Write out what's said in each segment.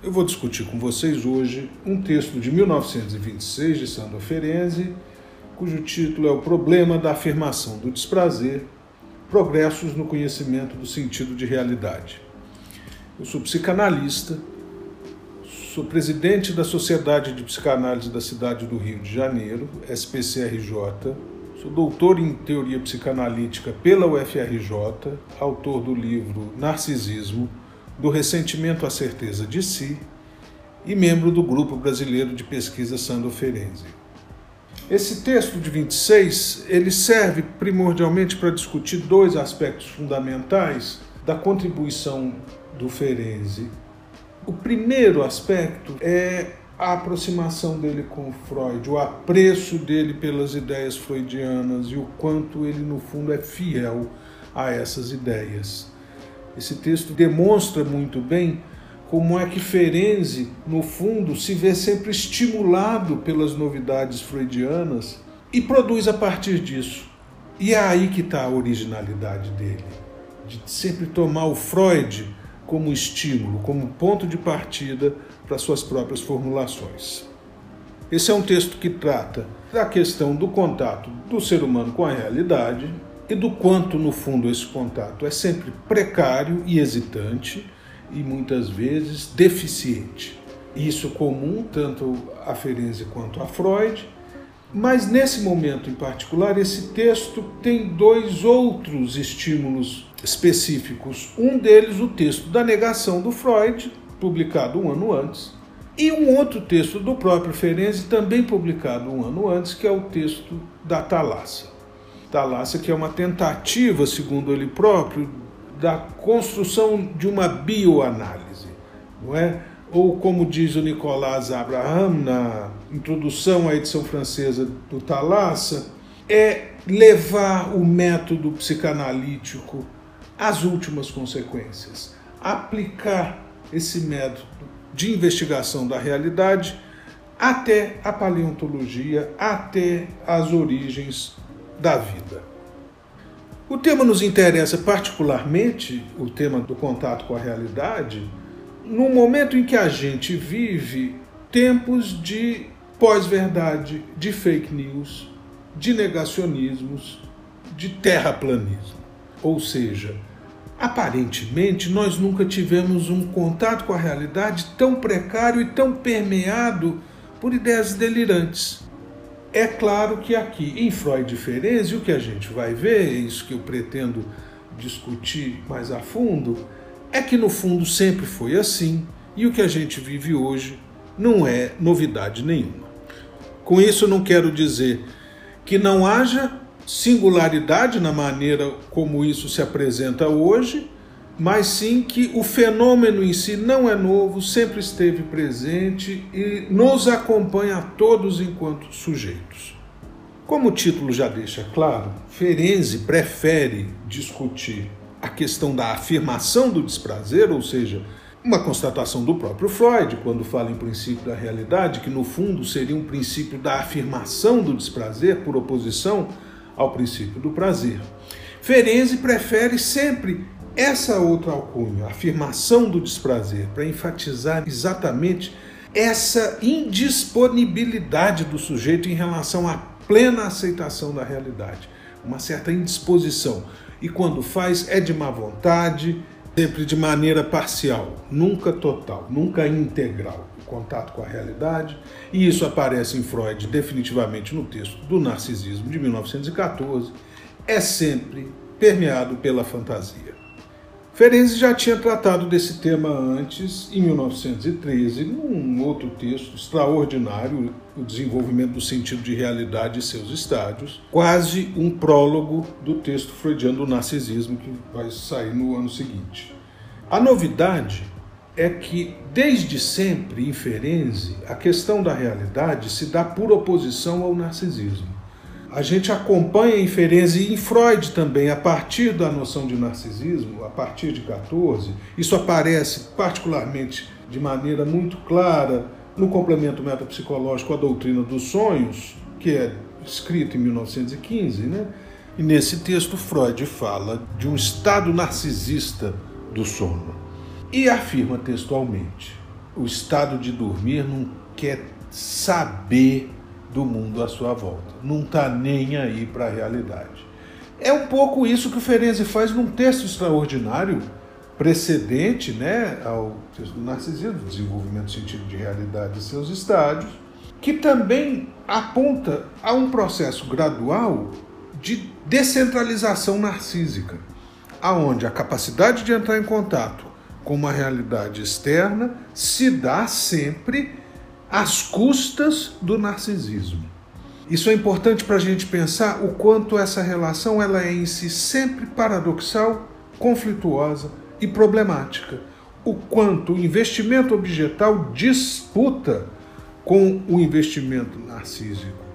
Eu vou discutir com vocês hoje um texto de 1926 de Sandor Ferenczi, cujo título é O Problema da Afirmação do Desprazer, Progressos no Conhecimento do Sentido de Realidade. Eu sou psicanalista, sou presidente da Sociedade de Psicanálise da cidade do Rio de Janeiro, SPCRJ, Sou doutor em teoria psicanalítica pela UFRJ, autor do livro Narcisismo, do Ressentimento à Certeza de Si e membro do Grupo Brasileiro de Pesquisa Sando Ferenzi. Esse texto de 26, ele serve primordialmente para discutir dois aspectos fundamentais da contribuição do Ferenzi. O primeiro aspecto é a aproximação dele com Freud, o apreço dele pelas ideias freudianas e o quanto ele, no fundo, é fiel a essas ideias. Esse texto demonstra muito bem como é que Ferenzi, no fundo, se vê sempre estimulado pelas novidades freudianas e produz a partir disso. E é aí que está a originalidade dele, de sempre tomar o Freud como estímulo, como ponto de partida para suas próprias formulações. Esse é um texto que trata da questão do contato do ser humano com a realidade e do quanto, no fundo, esse contato é sempre precário e hesitante e muitas vezes deficiente. Isso comum tanto a Ferenczi quanto a Freud, mas nesse momento em particular, esse texto tem dois outros estímulos específicos. Um deles, o texto da negação do Freud, publicado um ano antes, e um outro texto do próprio Ferenczi, também publicado um ano antes, que é o texto da Thalassia. Thalassia, que é uma tentativa, segundo ele próprio, da construção de uma bioanálise, não é? Ou como diz o Nicolas Abraham na introdução à edição francesa do Thalassa, é levar o método psicanalítico às últimas consequências, aplicar esse método de investigação da realidade até a paleontologia, até as origens da vida. O tema nos interessa particularmente, o tema do contato com a realidade, no momento em que a gente vive tempos de pós-verdade, de fake news, de negacionismos, de terraplanismo. Ou seja, aparentemente nós nunca tivemos um contato com a realidade tão precário e tão permeado por ideias delirantes. É claro que aqui em Freud e Ferenczi o que a gente vai ver, é isso que eu pretendo discutir mais a fundo, é que no fundo sempre foi assim e o que a gente vive hoje não é novidade nenhuma. Com isso, não quero dizer que não haja singularidade na maneira como isso se apresenta hoje, mas sim que o fenômeno em si não é novo, sempre esteve presente e nos acompanha a todos enquanto sujeitos. Como o título já deixa claro, Ferenczi prefere discutir a questão da afirmação do desprazer, ou seja, uma constatação do próprio Freud, quando fala em princípio da realidade, que no fundo seria um princípio da afirmação do desprazer por oposição ao princípio do prazer. Ferenczi prefere sempre essa outra alcunha, afirmação do desprazer, para enfatizar exatamente essa indisponibilidade do sujeito em relação à plena aceitação da realidade, uma certa indisposição. E quando faz, é de má vontade, sempre de maneira parcial, nunca total, nunca integral, o contato com a realidade, e isso aparece em Freud definitivamente no texto do Narcisismo de 1914, é sempre permeado pela fantasia. Ferenczi já tinha tratado desse tema antes, em 1913, num outro texto extraordinário, O Desenvolvimento do Sentido de Realidade e Seus Estádios, quase um prólogo do texto freudiano do narcisismo que vai sair no ano seguinte. A novidade é que, desde sempre, em Ferenzi, a questão da realidade se dá por oposição ao narcisismo. A gente acompanha em Ferenzi e em Freud também, a partir da noção de narcisismo, a partir de 14, isso aparece particularmente de maneira muito clara no complemento metapsicológico à doutrina dos sonhos, que é escrito em 1915, né? E nesse texto Freud fala de um estado narcisista do sono e afirma textualmente: o estado de dormir não quer saber do mundo à sua volta, não está nem aí para a realidade. É um pouco isso que o Ferenczi faz num texto extraordinário precedente né, ao texto do narcisismo, desenvolvimento do sentido de realidade e seus estádios, que também aponta a um processo gradual de descentralização narcísica, aonde a capacidade de entrar em contato com uma realidade externa se dá sempre às custas do narcisismo. Isso é importante para a gente pensar o quanto essa relação ela é em si sempre paradoxal, conflituosa e problemática. O quanto o investimento objetal disputa com o investimento narcísico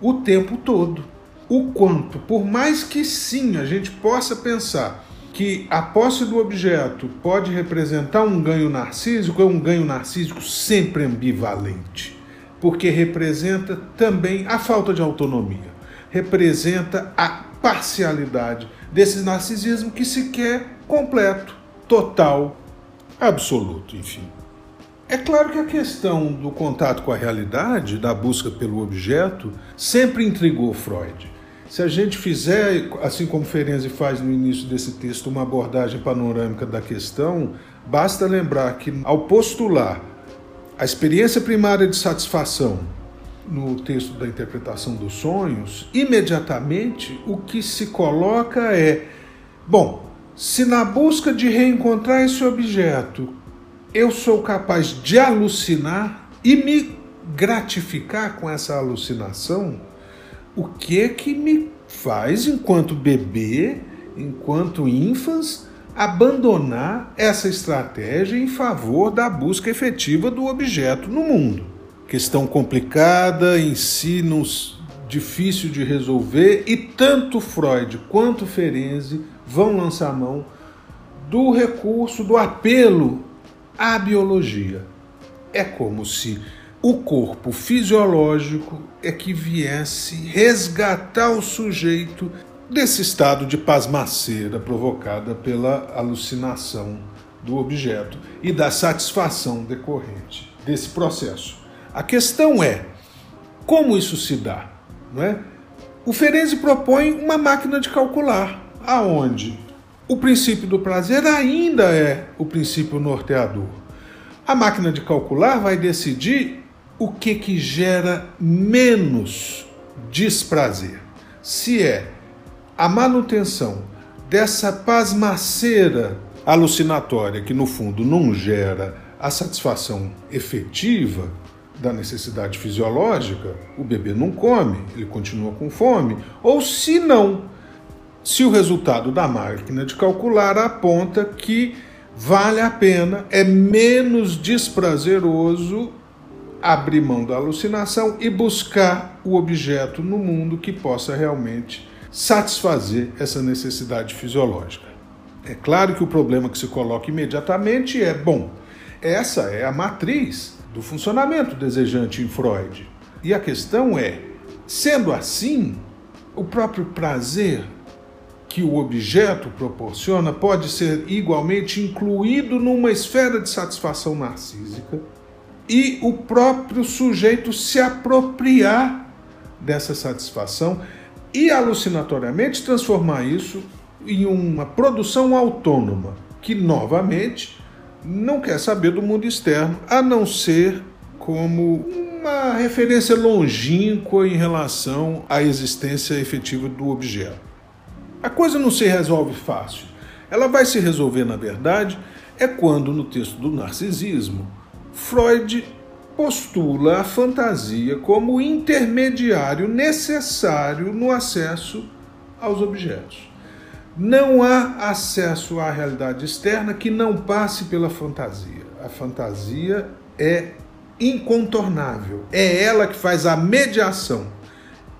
o tempo todo. O quanto, por mais que sim a gente possa pensar que a posse do objeto pode representar um ganho narcísico, é um ganho narcísico sempre ambivalente, porque representa também a falta de autonomia, representa a parcialidade desse narcisismo que se quer completo, total, absoluto, enfim. É claro que a questão do contato com a realidade, da busca pelo objeto, sempre intrigou Freud. Se a gente fizer, assim como Ferenczi faz no início desse texto, uma abordagem panorâmica da questão, basta lembrar que, ao postular a experiência primária de satisfação no texto da interpretação dos sonhos, imediatamente o que se coloca é: bom, se na busca de reencontrar esse objeto eu sou capaz de alucinar e me gratificar com essa alucinação, o que que me faz, enquanto bebê, enquanto ínfãs, abandonar essa estratégia em favor da busca efetiva do objeto no mundo. Questão complicada, em si difícil de resolver e tanto Freud quanto Ferenczi vão lançar mão do recurso do apelo à biologia. É como se o corpo fisiológico é que viesse resgatar o sujeito desse estado de pasmaceira provocada pela alucinação do objeto e da satisfação decorrente desse processo. A questão é como isso se dá, não é? O Ferenczi propõe uma máquina de calcular, aonde o princípio do prazer ainda é o princípio norteador. A máquina de calcular vai decidir o que que gera menos desprazer. Se é a manutenção dessa pasmaceira alucinatória que no fundo não gera a satisfação efetiva da necessidade fisiológica, o bebê não come, ele continua com fome, ou se não, se o resultado da máquina de calcular aponta que vale a pena, é menos desprazeroso abrir mão da alucinação e buscar o objeto no mundo que possa realmente satisfazer essa necessidade fisiológica. É claro que o problema que se coloca imediatamente é: bom, essa é a matriz do funcionamento desejante em Freud. E a questão é: sendo assim, o próprio prazer que o objeto proporciona pode ser igualmente incluído numa esfera de satisfação narcísica e o próprio sujeito se apropriar dessa satisfação e alucinatoriamente transformar isso em uma produção autônoma que novamente não quer saber do mundo externo a não ser como uma referência longínqua em relação à existência efetiva do objeto. A coisa não se resolve fácil. Ela vai se resolver, na verdade, é quando no texto do narcisismo Freud postula a fantasia como intermediário necessário no acesso aos objetos. Não há acesso à realidade externa que não passe pela fantasia. a fantasia é incontornável. É ela que faz a mediação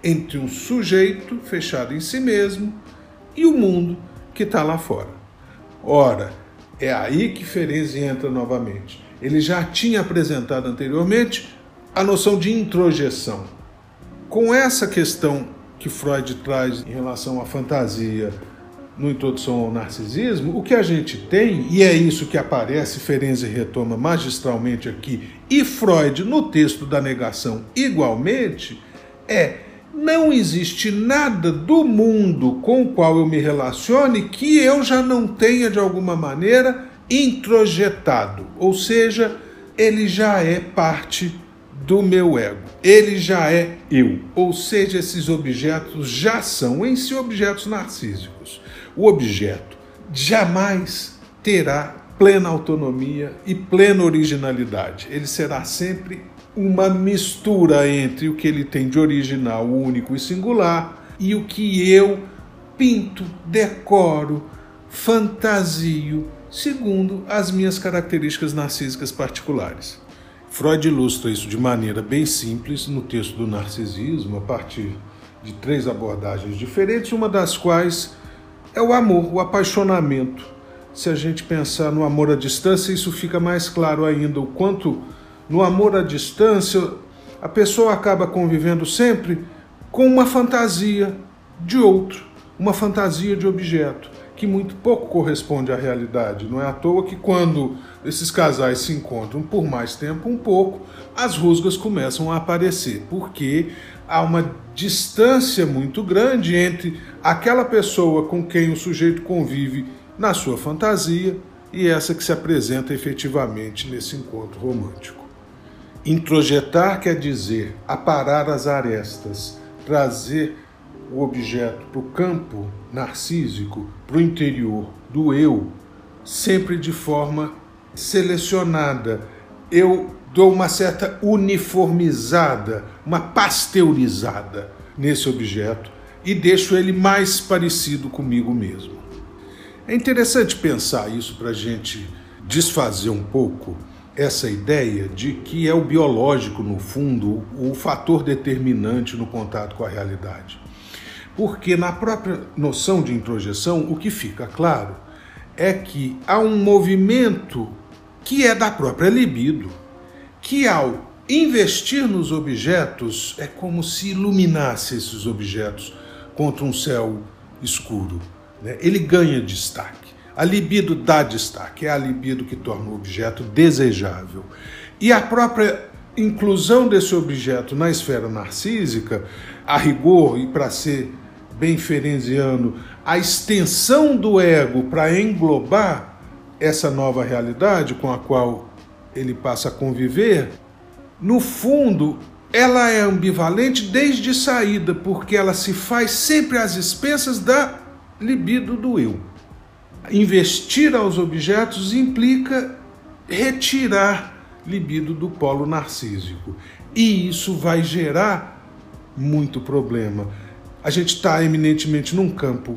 entre um sujeito fechado em si mesmo e o mundo que está lá fora. Ora, é aí que Ferenczi entra novamente. Ele já tinha apresentado anteriormente a noção de introjeção. Com essa questão que Freud traz em relação à fantasia no Introdução ao Narcisismo, o que a gente tem, e é isso que aparece, Ferenczi retoma magistralmente aqui, e Freud no texto da negação igualmente, é não existe nada do mundo com o qual eu me relacione que eu já não tenha de alguma maneira introjetado, ou seja, ele já é parte do meu ego. Ele já é eu. Ou seja, esses objetos já são em si objetos narcísicos. O objeto jamais terá plena autonomia e plena originalidade. Ele será sempre uma mistura entre o que ele tem de original, único e singular e o que eu pinto, decoro, fantasio, segundo as minhas características narcísicas particulares. Freud ilustra isso de maneira bem simples no texto do Narcisismo, a partir de três abordagens diferentes, uma das quais é o amor, o apaixonamento. Se a gente pensar no amor à distância, isso fica mais claro ainda, o quanto no amor à distância a pessoa acaba convivendo sempre com uma fantasia de outro, uma fantasia de objeto que muito pouco corresponde à realidade. Não é à toa que quando esses casais se encontram por mais tempo, um pouco, as rusgas começam a aparecer, porque há uma distância muito grande entre aquela pessoa com quem o sujeito convive na sua fantasia e essa que se apresenta efetivamente nesse encontro romântico. Introjetar quer dizer aparar as arestas, trazer o objeto para o campo narcísico, para o interior do eu, sempre de forma selecionada. Eu dou uma certa uniformizada, uma pasteurizada nesse objeto e deixo ele mais parecido comigo mesmo. É interessante pensar isso para a gente desfazer um pouco essa ideia de que é o biológico, no fundo, o fator determinante no contato com a realidade. Porque na própria noção de introjeção, o que fica claro é que há um movimento que é da própria libido, que ao investir nos objetos é como se iluminasse esses objetos contra um céu escuro. Né? Ele ganha destaque. A libido dá destaque, é a libido que torna o objeto desejável. E a própria inclusão desse objeto na esfera narcísica, a rigor e para ser bem ferenziano, a extensão do ego para englobar essa nova realidade com a qual ele passa a conviver, no fundo, ela é ambivalente desde saída, porque ela se faz sempre às expensas da libido do eu. Investir aos objetos implica retirar libido do polo narcísico. E isso vai gerar muito problema a gente está eminentemente num campo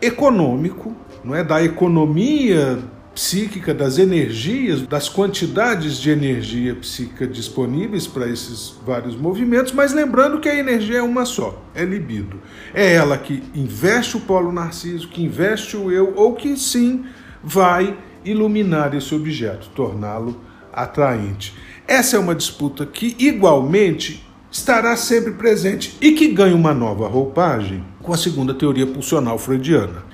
econômico, não é da economia psíquica, das energias, das quantidades de energia psíquica disponíveis para esses vários movimentos, mas lembrando que a energia é uma só, é libido. É ela que investe o polo narciso, que investe o eu, ou que sim vai iluminar esse objeto, torná-lo atraente. Essa é uma disputa que igualmente estará sempre presente e que ganha uma nova roupagem com a segunda teoria pulsional freudiana.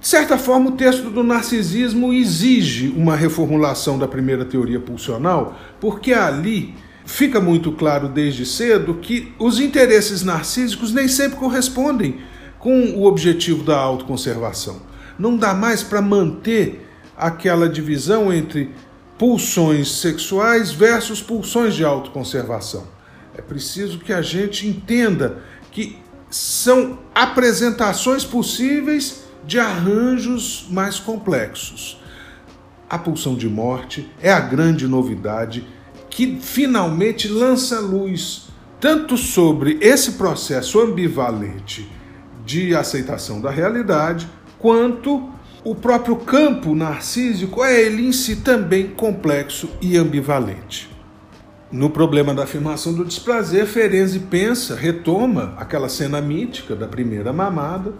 De certa forma, o texto do narcisismo exige uma reformulação da primeira teoria pulsional, porque ali fica muito claro desde cedo que os interesses narcísicos nem sempre correspondem com o objetivo da autoconservação. Não dá mais para manter aquela divisão entre pulsões sexuais versus pulsões de autoconservação. É preciso que a gente entenda que são apresentações possíveis de arranjos mais complexos. A pulsão de morte é a grande novidade que finalmente lança luz tanto sobre esse processo ambivalente de aceitação da realidade, quanto o próprio campo narcísico é ele em si também complexo e ambivalente. No problema da afirmação do desprazer, Ferenzi pensa, retoma aquela cena mítica da primeira mamada,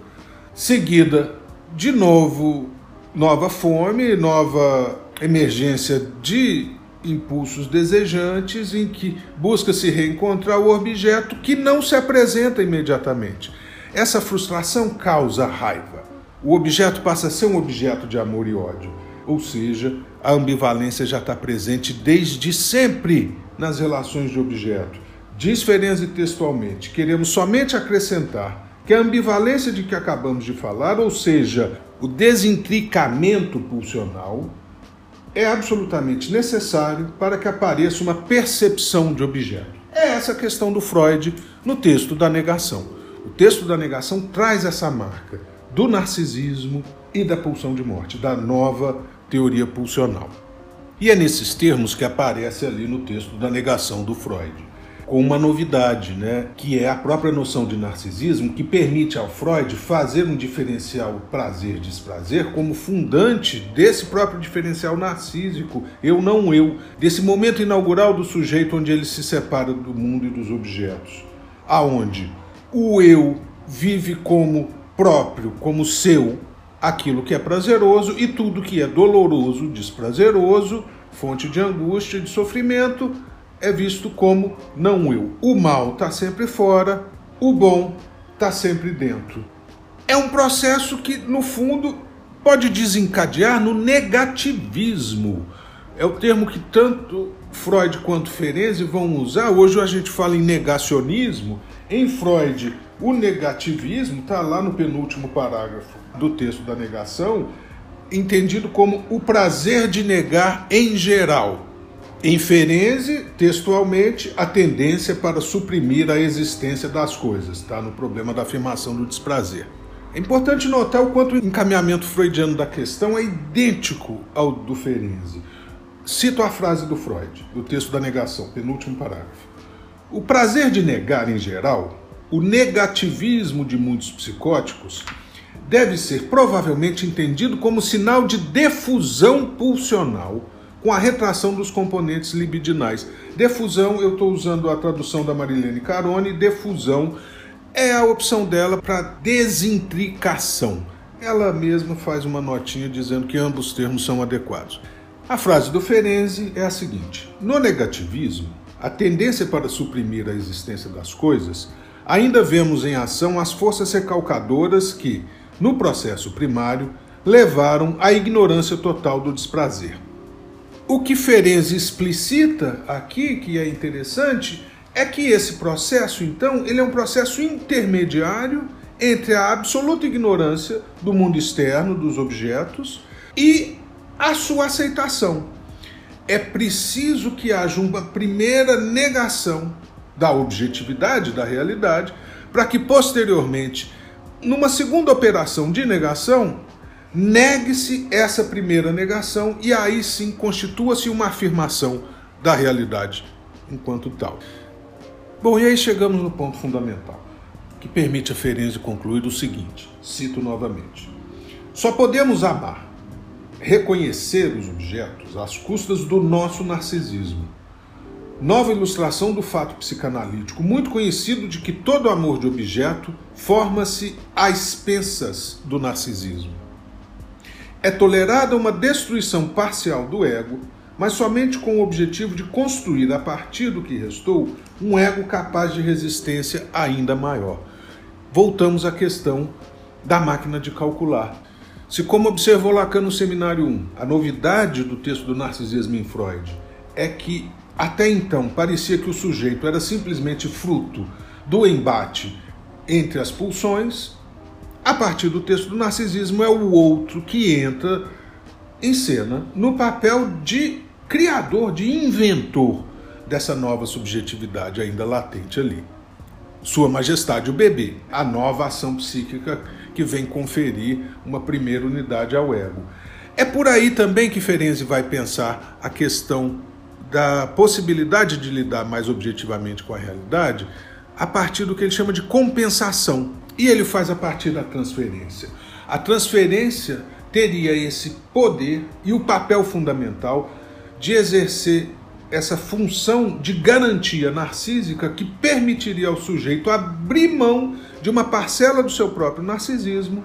seguida de novo nova fome, nova emergência de impulsos desejantes em que busca se reencontrar o objeto que não se apresenta imediatamente. Essa frustração causa raiva. O objeto passa a ser um objeto de amor e ódio, ou seja, a ambivalência já está presente desde sempre nas relações de objeto. Diz Ferenzi textualmente: queremos somente acrescentar que a ambivalência de que acabamos de falar, ou seja, o desintricamento pulsional, é absolutamente necessário para que apareça uma percepção de objeto. É essa a questão do Freud no texto da negação. O texto da negação traz essa marca do narcisismo e da pulsão de morte, da nova teoria pulsional. E é nesses termos que aparece ali no texto da negação do Freud, com uma novidade, né, que é a própria noção de narcisismo, que permite ao Freud fazer um diferencial prazer-desprazer como fundante desse próprio diferencial narcísico, eu não eu, desse momento inaugural do sujeito onde ele se separa do mundo e dos objetos, aonde o eu vive como próprio, como seu, aquilo que é prazeroso e tudo que é doloroso, desprazeroso, fonte de angústia, de sofrimento, é visto como não eu. O mal está sempre fora, o bom está sempre dentro. É um processo que, no fundo, pode desencadear no negativismo. É o termo que tanto Freud quanto Ferenczi vão usar. Hoje a gente fala em negacionismo. Em Freud, o negativismo está lá no penúltimo parágrafo do texto da negação, entendido como o prazer de negar em geral. Em Ferenzi, textualmente, a tendência para suprimir a existência das coisas, está no problema da afirmação do desprazer. É importante notar o quanto o encaminhamento freudiano da questão é idêntico ao do Ferenzi. Cito a frase do Freud, do texto da negação, penúltimo parágrafo. O prazer de negar em geral o negativismo de muitos psicóticos deve ser provavelmente entendido como sinal de defusão pulsional com a retração dos componentes libidinais. Defusão, eu estou usando a tradução da Marilene Carone, defusão é a opção dela para desintricação. Ela mesma faz uma notinha dizendo que ambos termos são adequados. A frase do Ferenzi é a seguinte: No negativismo, a tendência para suprimir a existência das coisas ainda vemos em ação as forças recalcadoras que, no processo primário, levaram à ignorância total do desprazer. O que Ferenzi explicita aqui, que é interessante, é que esse processo, então, ele é um processo intermediário entre a absoluta ignorância do mundo externo, dos objetos, e a sua aceitação. É preciso que haja uma primeira negação da objetividade da realidade, para que posteriormente, numa segunda operação de negação, negue-se essa primeira negação e aí sim constitua-se uma afirmação da realidade enquanto tal. Bom, e aí chegamos no ponto fundamental, que permite a Ferenzi concluir o seguinte: cito novamente. Só podemos amar, reconhecer os objetos às custas do nosso narcisismo nova ilustração do fato psicanalítico, muito conhecido de que todo amor de objeto forma-se às expensas do narcisismo. É tolerada uma destruição parcial do ego, mas somente com o objetivo de construir a partir do que restou um ego capaz de resistência ainda maior. Voltamos à questão da máquina de calcular. Se, como observou Lacan no Seminário 1, a novidade do texto do narcisismo em Freud é que até então, parecia que o sujeito era simplesmente fruto do embate entre as pulsões. A partir do texto do narcisismo, é o outro que entra em cena no papel de criador, de inventor dessa nova subjetividade ainda latente ali. Sua Majestade o Bebê, a nova ação psíquica que vem conferir uma primeira unidade ao ego. É por aí também que Ferenzi vai pensar a questão da possibilidade de lidar mais objetivamente com a realidade a partir do que ele chama de compensação. E ele faz a partir da transferência. A transferência teria esse poder e o papel fundamental de exercer essa função de garantia narcísica que permitiria ao sujeito abrir mão de uma parcela do seu próprio narcisismo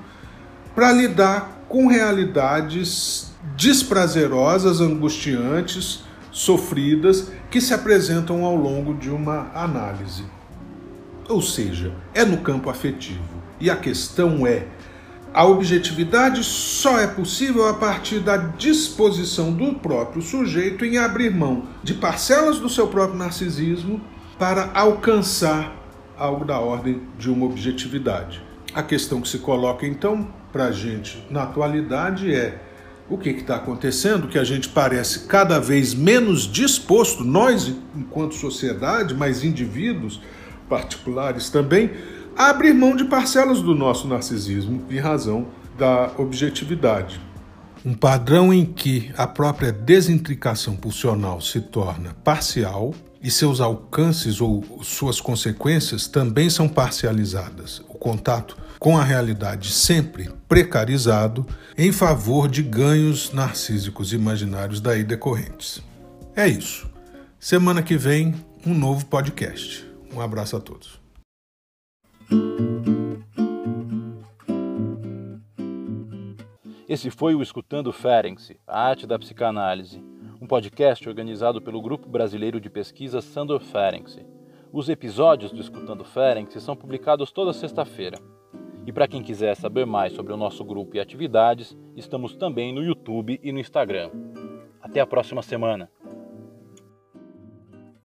para lidar com realidades desprazerosas, angustiantes, sofridas que se apresentam ao longo de uma análise. Ou seja, é no campo afetivo. E a questão é: a objetividade só é possível a partir da disposição do próprio sujeito em abrir mão de parcelas do seu próprio narcisismo para alcançar algo da ordem de uma objetividade. A questão que se coloca então para a gente na atualidade é o que está acontecendo, que a gente parece cada vez menos disposto, nós enquanto sociedade, mas indivíduos particulares também, a abrir mão de parcelas do nosso narcisismo em razão da objetividade. Um padrão em que a própria desintricação pulsional se torna parcial e seus alcances ou suas consequências também são parcializadas. O contato com a realidade sempre precarizado em favor de ganhos narcísicos imaginários daí decorrentes. É isso. Semana que vem, um novo podcast. Um abraço a todos. Esse foi o Escutando Ferenc, a arte da psicanálise, um podcast organizado pelo Grupo Brasileiro de Pesquisa Sandor Ferenc. Os episódios do Escutando Ferenc são publicados toda sexta-feira. E para quem quiser saber mais sobre o nosso grupo e atividades, estamos também no YouTube e no Instagram. Até a próxima semana!